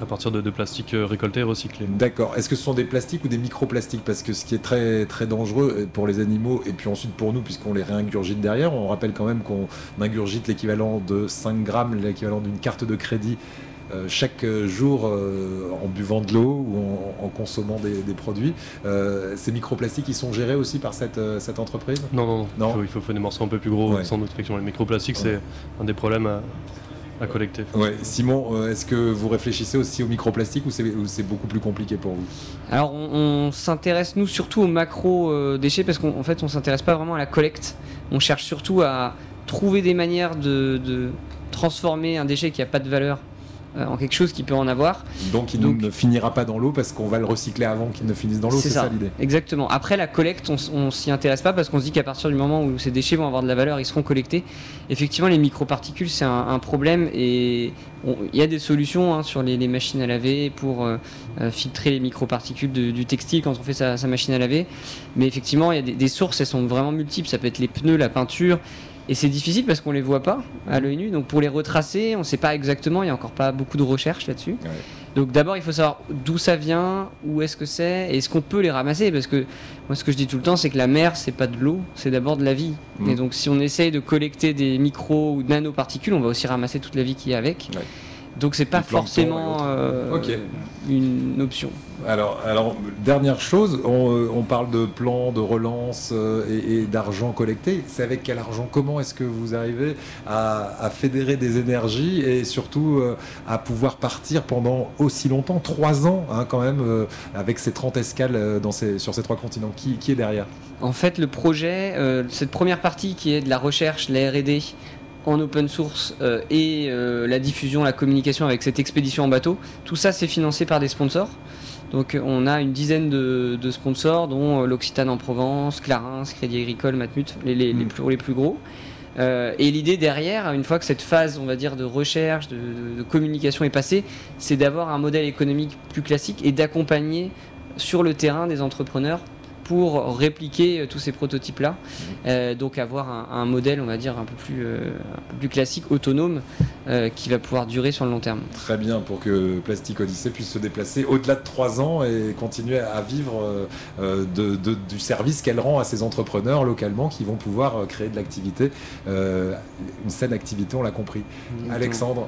à partir de, de plastique euh, récolté et recyclé. D'accord. Est-ce que ce sont des plastiques ou des microplastiques? Parce que ce qui est très, très dangereux pour les animaux et puis ensuite pour nous, puisqu'on les réingurgite derrière, on rappelle quand même qu'on ingurgite l'équivalent de 5 grammes, l'équivalent d'une carte de crédit euh, chaque jour euh, en buvant de l'eau ou en, consommant des, produits. Euh, ces microplastiques, ils sont gérés aussi par cette, cette entreprise? Non, non, non. Il, faut, faire des morceaux un peu plus gros, sans doute. Les microplastiques, c'est un des problèmes à, collecter. Ouais. Simon, est-ce que vous réfléchissez aussi aux microplastiques ou c'est beaucoup plus compliqué pour vous? Alors on, s'intéresse nous surtout aux macro déchets parce qu'en fait on s'intéresse pas vraiment à la collecte. On cherche surtout à trouver des manières de, de transformer un déchet qui n'a pas de valeur euh, en quelque chose qui peut en avoir. Donc il ne finira pas dans l'eau parce qu'on va le recycler avant qu'il ne finisse dans l'eau, c'est ça, l'idée Exactement. Après la collecte, on, ne s'y intéresse pas parce qu'on se dit qu'à partir du moment où ces déchets vont avoir de la valeur, ils seront collectés. Effectivement, les microparticules, c'est un, problème et il y a des solutions hein, sur les, machines à laver pour euh, euh, filtrer les microparticules du textile quand on fait sa, machine à laver. Mais effectivement, il y a des, des sources, elles sont vraiment multiples. Ça peut être les pneus, la peinture, et c'est difficile parce qu'on les voit pas à l'œil nu. Donc pour les retracer, on ne sait pas exactement. Il n'y a encore pas beaucoup de recherches là-dessus. Donc d'abord, il faut savoir d'où ça vient, où est-ce que c'est, et est-ce qu'on peut les ramasser Parce que moi, ce que je dis tout le temps, c'est que la mer, c'est pas de l'eau, c'est d'abord de la vie. Mm. Et donc si on essaye de collecter des micros ou nanoparticules, on va aussi ramasser toute la vie qui est avec. Donc c'est pas forcément euh, une option. Alors, alors, dernière chose, on, euh, parle de plans de relance euh, et, d'argent collecté. C'est avec quel argent? Comment est-ce que vous arrivez à, fédérer des énergies et surtout à pouvoir partir pendant aussi longtemps, trois ans hein, quand même, avec ces 30 escales dans ces, sur ces trois continents. Qui, qui est derrière? En fait, le projet, cette première partie qui est de la recherche, la RD, en open source euh, et euh, la diffusion, la communication avec cette expédition en bateau, tout ça c'est financé par des sponsors. Donc on a une dizaine de, sponsors, dont euh, l'Occitane en Provence, Clarins, Crédit Agricole, Matmut, les, les, mm. plus, les plus gros. et l'idée derrière, une fois que cette phase, on va dire, de recherche, de communication est passée, c'est d'avoir un modèle économique plus classique et d'accompagner sur le terrain des entrepreneurs pour répliquer euh, tous ces prototypes-là. Euh, donc avoir un, modèle, on va dire, un peu plus, euh, plus classique, autonome, qui va pouvoir durer sur le long terme. Très bien, pour que Plastic Odyssey puisse se déplacer au-delà de trois ans et continuer à vivre de, du service qu'elle rend à ses entrepreneurs localement qui vont pouvoir créer de l'activité, une saine activité, on l'a compris. Alexandre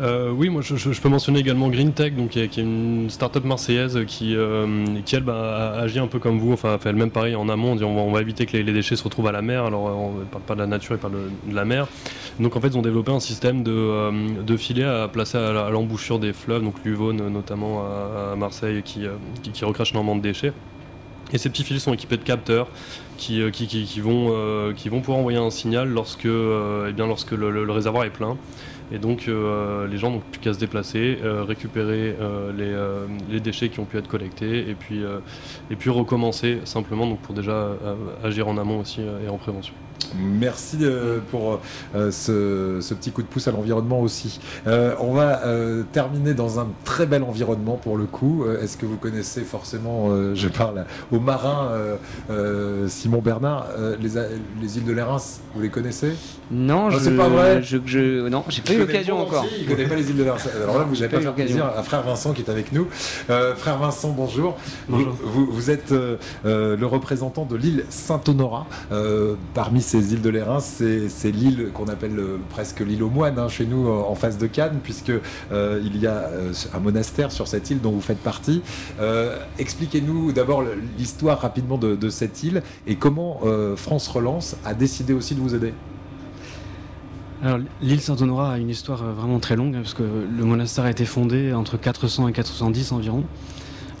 euh, oui, moi je, peux mentionner également Green Tech, donc, qui, est, une start-up marseillaise qui, euh, qui elle bah, agit un peu comme vous, enfin fait elle-même pareil en amont, on dit on va, éviter que les, déchets se retrouvent à la mer, alors on ne parle pas de la nature, il parle de, la mer. Donc en fait ils ont développé un système de, euh, filets à placer à, l'embouchure des fleuves, donc l'Uvonne notamment à, Marseille qui, qui, recrache énormément de déchets. Et ces petits filets sont équipés de capteurs qui, qui, vont, pouvoir envoyer un signal lorsque, eh bien, lorsque le réservoir est plein. Et donc euh, les gens n'ont plus qu'à se déplacer, euh, récupérer euh, les, déchets qui ont pu être collectés et puis, recommencer simplement pour déjà agir en amont aussi et en prévention. Merci pour ce, petit coup de pouce à l'environnement aussi. on va terminer dans un très bel environnement pour le coup. Est-ce que vous connaissez forcément, je parle aux marins, Simon Bernard, les, les îles de l'Érins, vous les connaissez? Non, ah, c'est pas vrai. Je, je, non, j'ai pas eu l'occasion encore. Il connaît pas les îles de l'Érins. Alors là, vous n'avez pas, fait plaisir à frère Vincent qui est avec nous. Euh, frère Vincent, bonjour. Bonjour. Vous, vous, êtes euh, euh, le représentant de l'île Saint-Honorat. parmi ces ces îles de l'Airain, c'est l'île qu'on appelle presque l'île aux moines hein, chez nous en face de Cannes, puisque il y a un monastère sur cette île dont vous faites partie. Expliquez-nous d'abord l'histoire rapidement de, cette île et comment France Relance a décidé aussi de vous aider. Alors l'île Saint-Honorat a une histoire vraiment très longue, hein, parce que le monastère a été fondé entre 400 et 410 environ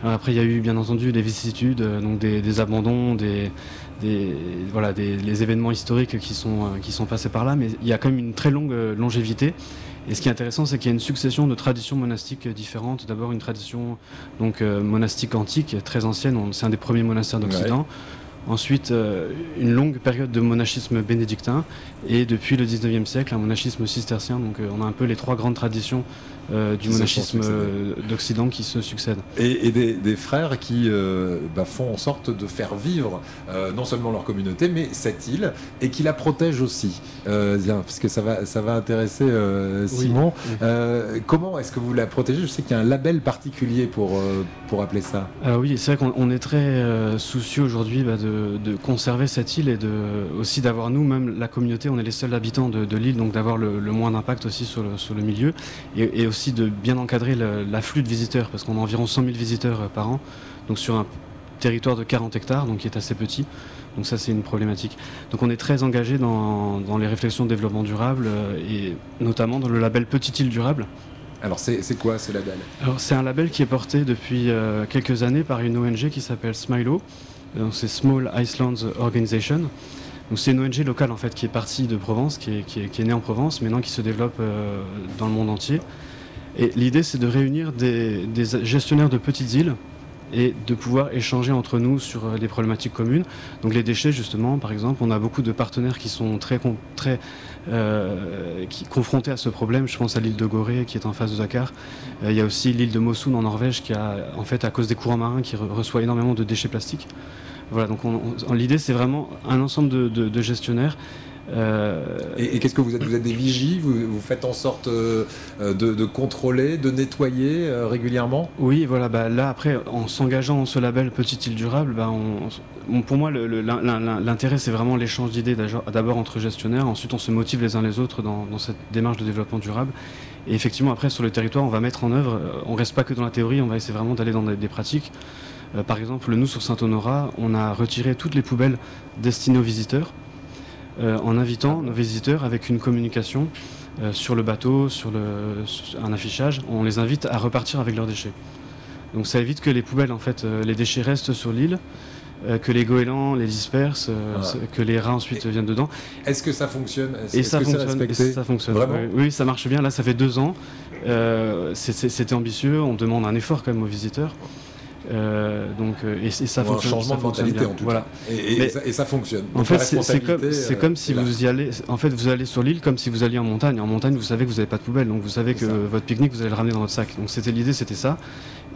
après, il y a eu bien entendu des vicissitudes, euh, donc des, abandons, des, voilà, des, les événements historiques qui sont, euh, qui sont passés par là, mais il y a quand même une très longue euh, longévité. Et ce qui est intéressant, c'est qu'il y a une succession de traditions monastiques différentes. D'abord, une tradition donc, monastique antique, très ancienne, c'est un des premiers monastères d'Occident. Ensuite, une longue période de monachisme bénédictin. Et depuis le 19e siècle, un monachisme cistercien. Donc, on a un peu les trois grandes traditions euh, du monachisme euh, d'Occident qui se succèdent. Et, des, frères qui euh, bah, font en sorte de faire vivre non seulement leur communauté, mais cette île, et qui la protègent aussi. parce que ça va, ça va intéresser Simon. comment est-ce que vous la protégez? Je sais qu'il y a un label particulier pour, pour appeler ça. oui, c'est vrai qu'on est très soucieux aujourd'hui bah, de, conserver cette île et de, aussi d'avoir nous, même la communauté, on est les seuls habitants de, l'île, donc d'avoir le, moins d'impact aussi sur le, sur le milieu. Et, et aussi de bien encadrer l'afflux de visiteurs, parce qu'on a environ 100 000 visiteurs euh, par an, donc sur un territoire de 40 hectares, donc qui est assez petit. Donc ça, c'est une problématique. Donc on est très engagé dans, les réflexions de développement durable, euh, et notamment dans le label Petite Île Durable. Alors c'est quoi ce label? Alors c'est un label qui est porté depuis euh, quelques années par une ONG qui s'appelle Smilo, c'est Small Icelands Organization. c'est une ONG locale en fait qui est partie de Provence, qui est, qui née en Provence, maintenant qui se développe dans le monde entier. Et l'idée, c'est de réunir des, gestionnaires de petites îles et de pouvoir échanger entre nous sur euh, des problématiques communes. Donc les déchets, justement, par exemple, on a beaucoup de partenaires qui sont très, euh, confrontés à ce problème. Je pense à l'île de Gorée qui est en face de Dakar. Euh, il y a aussi l'île de Mosun en Norvège qui a, en fait, à cause des courants marins, qui reçoit énormément de déchets plastiques. Voilà, donc l'idée, c'est vraiment un ensemble de gestionnaires euh, et, qu'est-ce que vous êtes Vous êtes des vigies vous, faites en sorte euh, de, contrôler, de nettoyer euh, régulièrement? Oui, voilà. Bah, là, après, en s'engageant dans ce label Petite île durable, bah, pour moi, l'intérêt, c'est vraiment l'échange d'idées d'abord entre gestionnaires. Ensuite, on se motive les uns les autres dans, cette démarche de développement durable. Et effectivement, après, sur le territoire, on va mettre en œuvre, on reste pas que dans la théorie, on va essayer vraiment d'aller dans des, pratiques. par exemple, nous, sur Saint-Honorat, on a retiré toutes les poubelles destinées aux visiteurs. Euh, en invitant nos visiteurs avec une communication euh, sur le bateau, sur, un affichage. On les invite à repartir avec leurs déchets. Donc ça évite que les poubelles, en fait, euh, les déchets restent sur l'île. que les goélands les dispersent, ah. que les rats ensuite viennent dedans. Est-ce que ça fonctionne? Et, ça fonctionne, ça fonctionne. oui, ça marche bien. Là, ça fait deux ans. C'était ambitieux. On demande un effort quand même aux visiteurs. Euh, donc, euh, et, ça fonctionne. Un changement de mentalité en tout cas. Et, ça, fonctionne. En fait, c'est comme, euh, comme si vous y allez. En fait, vous allez sur l'île comme si vous alliez en montagne. En montagne, vous savez que vous n'avez pas de poubelle, donc vous savez que votre pique-nique, vous allez le ramener dans votre sac. Donc c'était l'idée, c'était ça.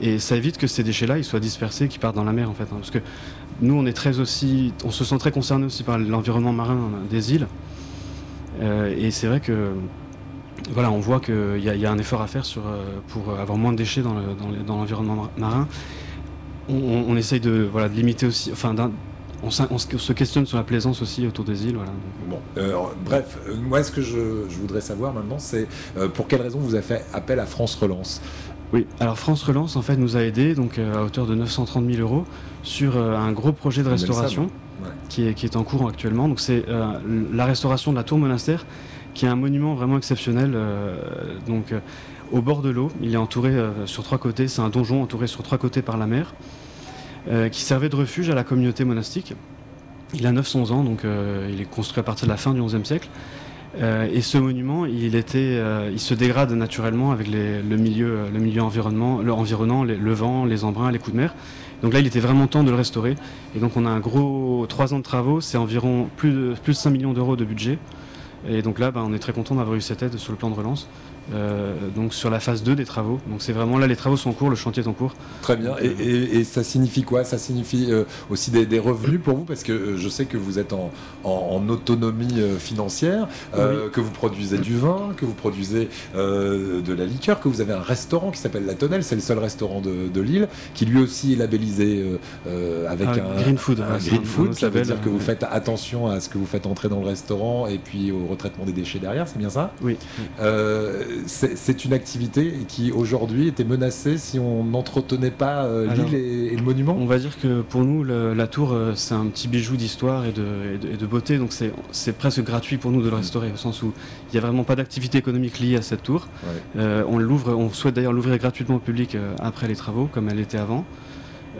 Et ça évite que ces déchets-là, ils soient dispersés, qu'ils partent dans la mer en fait. Hein. parce que nous, on est très aussi, on se sent très concerné aussi par l'environnement marin des îles. et c'est vrai que voilà, on voit qu'il y, y, a un effort à faire sur, pour avoir moins de déchets dans l'environnement marin on, essaye de, voilà, de limiter aussi, enfin, on, se questionne sur la plaisance aussi autour des îles. Voilà. Bon, euh, bref, euh, moi ce que je, voudrais savoir maintenant, c'est euh, pour quelle raison vous avez fait appel à France Relance? Oui, alors France Relance en fait nous a aidé donc à hauteur de 930 000 euros sur un gros projet de restauration qui, est, qui, est, en cours actuellement. Donc c'est la restauration de la tour monastère qui est un monument vraiment exceptionnel. donc au bord de l'eau. Il est entouré euh, sur trois côtés, c'est un donjon entouré sur trois côtés par la mer, euh, qui servait de refuge à la communauté monastique. Il a 900 ans, donc euh, il est construit à partir de la fin du XIe siècle. et ce monument, il, se dégrade naturellement avec le, milieu, le milieu le, environnant, le vent, les embruns, les coups de mer. Donc là, il était vraiment temps de le restaurer. Et donc on a un gros 3 ans de travaux, c'est environ plus de, plus de 5 millions d'euros de budget. Et donc là, bah, on est très content d'avoir eu cette aide sur le plan de relance. Donc sur la phase 2 des travaux. Donc c'est vraiment là, les travaux sont en cours, le chantier est en cours. Très bien. Et, ça signifie quoi? Ça signifie aussi des, revenus pour vous? Parce que je sais que vous êtes en, autonomie financière, que vous produisez du vin, que vous produisez de la liqueur, que vous avez un restaurant qui s'appelle La Tonnelle, c'est le seul restaurant de, Lille, qui lui aussi est labellisé avec ah, un, Green Food. green Food, ça veut dire que vous faites attention à ce que vous faites entrer dans le restaurant et puis au retraitement des déchets derrière, c'est bien ça? Oui. Euh, c'est une activité qui aujourd'hui était menacée si on n'entretenait pas euh, l'île et, le monument? On va dire que pour nous, la tour, euh, c'est un petit bijou d'histoire et de, beauté, donc c'est presque gratuit pour nous de le restaurer, au sens où il n'y a vraiment pas d'activité économique liée à cette tour. on l'ouvre, on souhaite d'ailleurs l'ouvrir gratuitement au public après les travaux, comme elle était avant.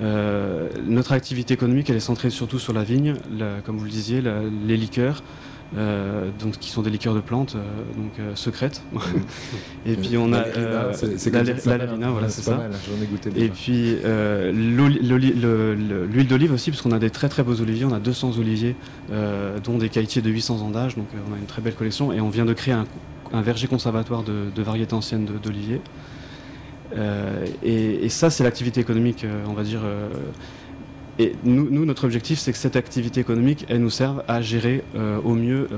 Euh, notre activité économique, elle est centrée surtout sur la vigne, comme vous le disiez, les liqueurs, euh, donc, qui sont des liqueurs de plantes, euh, donc secrètes. et puis on a la lavina, voilà, c'est ça. J'en ai goûté. Et puis l'huile d'olive aussi, parce qu'on a des très très beaux oliviers. On a 200 oliviers, dont des caïtiers de 800 ans d'âge, donc on a une très belle collection. Et on vient de créer un, verger conservatoire de, de variétés anciennes d'oliviers. Euh, et, ça, c'est l'activité économique, euh, on va dire. Euh, et nous, nous, notre objectif, c'est que cette activité économique, elle nous serve à gérer au mieux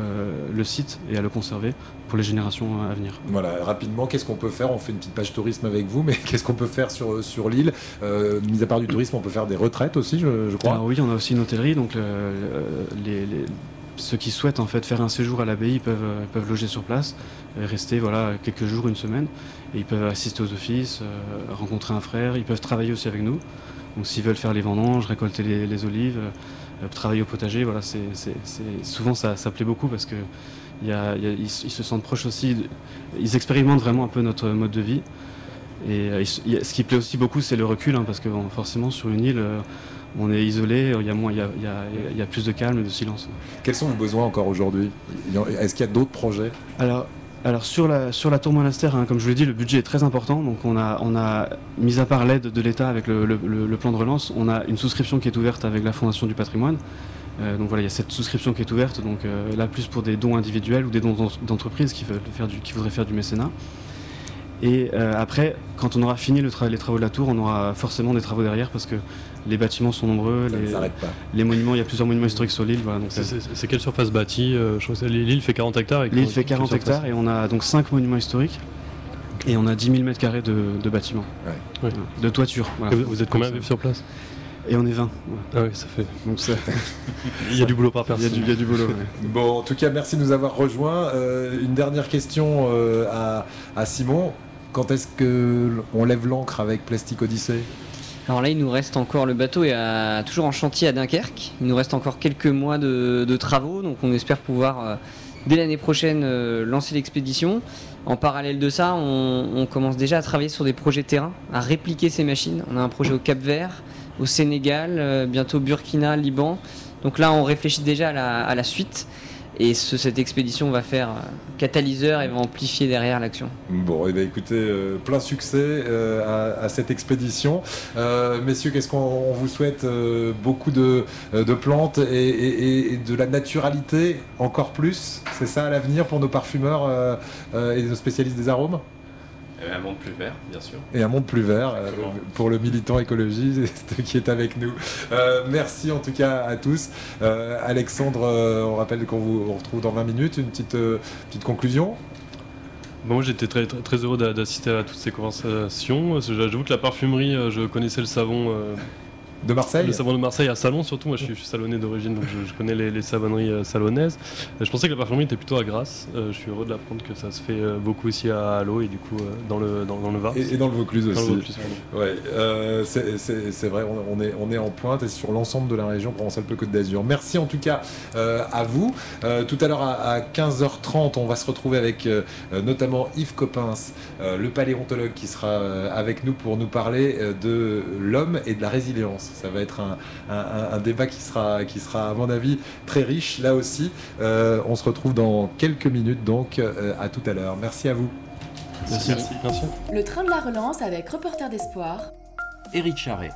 le site et à le conserver pour les générations à venir. Voilà, rapidement, qu'est-ce qu'on peut faire? On fait une petite page tourisme avec vous, mais qu'est-ce qu'on peut faire sur, sur l'île? Mis à part du tourisme, on peut faire des retraites aussi, je, crois. Alors oui, on a aussi une hôtellerie, donc les, ceux qui souhaitent en fait faire un séjour à l'abbaye peuvent, peuvent loger sur place, rester voilà quelques jours, une semaine ils peuvent assister aux offices, euh, rencontrer un frère, ils peuvent travailler aussi avec nous. Donc s'ils veulent faire les vendanges, récolter les, olives, euh, travailler au potager, voilà, c'est, souvent ça, plaît beaucoup parce que ils, se sentent proches aussi, ils expérimentent vraiment un peu notre mode de vie. Et euh, ce qui plaît aussi beaucoup, c'est le recul, hein, parce que forcément sur une île, on est isolé, il y a, moins, il, y a, plus de calme et de silence. Quels sont vos besoins encore aujourd'hui? Est-ce qu'il y a d'autres projets? Alors, alors sur la, sur la tour monastère, hein, comme je vous l'ai dit, le budget est très important. Donc on a, on a mis à part l'aide de l'État avec le, plan de relance, on a une souscription qui est ouverte avec la Fondation du patrimoine. Euh, donc voilà, il y a cette souscription qui est ouverte, donc euh, là plus pour des dons individuels ou des dons d'entreprises qui, qui voudraient faire du mécénat. Et euh, après, quand on aura fini les travaux de la tour, on aura forcément des travaux derrière parce que les bâtiments sont nombreux, les, monuments, il y a plusieurs monuments historiques sur l'île. c'est quelle surface bâtie euh, L'île fait 40 hectares. L'île fait 40 hectares et on a donc 5 monuments historiques. Et on a 10 000 mètres carrés de, bâtiments, de toiture. Vous êtes combien sur place et on est 20. Ah oui, ça fait. Donc il y a du boulot par personne. Il y a du, boulot. Bon, en tout cas, merci de nous avoir rejoints. Euh, une dernière question euh, à, à, Simon. Quand est-ce qu'on lève l'ancre avec Plastic Odyssey alors là, il nous reste encore, le bateau est toujours en chantier à Dunkerque. Il nous reste encore quelques mois de, travaux, donc on espère pouvoir, euh, dès l'année prochaine, euh, lancer l'expédition. En parallèle de ça, on, commence déjà à travailler sur des projets terrain, à répliquer ces machines. On a un projet au Cap Vert, au Sénégal, euh, bientôt Burkina, Liban. Donc là, on réfléchit déjà à la suite. Et cette expédition va faire catalyseur et va amplifier derrière l'action. Bon, et eh bien écoutez, euh, plein succès euh, à, cette expédition. Euh, messieurs, qu'est-ce qu'on vous souhaite Beaucoup de, plantes et, de la naturalité encore plus. C'est ça à l'avenir pour nos parfumeurs et nos spécialistes des arômes? Et un monde plus vert, bien sûr. Et un monde plus vert euh, pour le militant écologiste qui est avec nous. Euh, merci en tout cas à tous. Euh, Alexandre, on rappelle qu'on vous retrouve dans 20 minutes. Une petite, petite conclusion Bon, j'étais très, très, heureux d'assister à toutes ces conversations. J'avoue que la parfumerie, je connaissais le savon de Marseille Le savon de Marseille à Salon, surtout. Moi, je suis, salonné d'origine, donc je, connais les, savonneries euh, salonnaises. Euh, je pensais que la parfumerie était plutôt à Grasse. Euh, je suis heureux de l'apprendre que ça se fait beaucoup ici à Halo et du coup dans, le, dans, le Var. Et, dans le Vaucluse aussi. ouais, c'est vrai, on, est, on est en pointe et sur l'ensemble de la région Provence-Alpes-Côte d'Azur. Merci en tout cas à vous. tout à l'heure à, 15h30, on va se retrouver avec notamment Yves Coppens, le paléontologue qui sera avec nous pour nous parler de l'homme et de la résilience. Ça va être un, débat qui sera, qui sera, à mon avis, très riche là aussi. Euh, on se retrouve dans quelques minutes, donc euh, à tout à l'heure. Merci à vous. Merci. Merci. Le train de la relance avec Reporter d'Espoir. Éric Charret.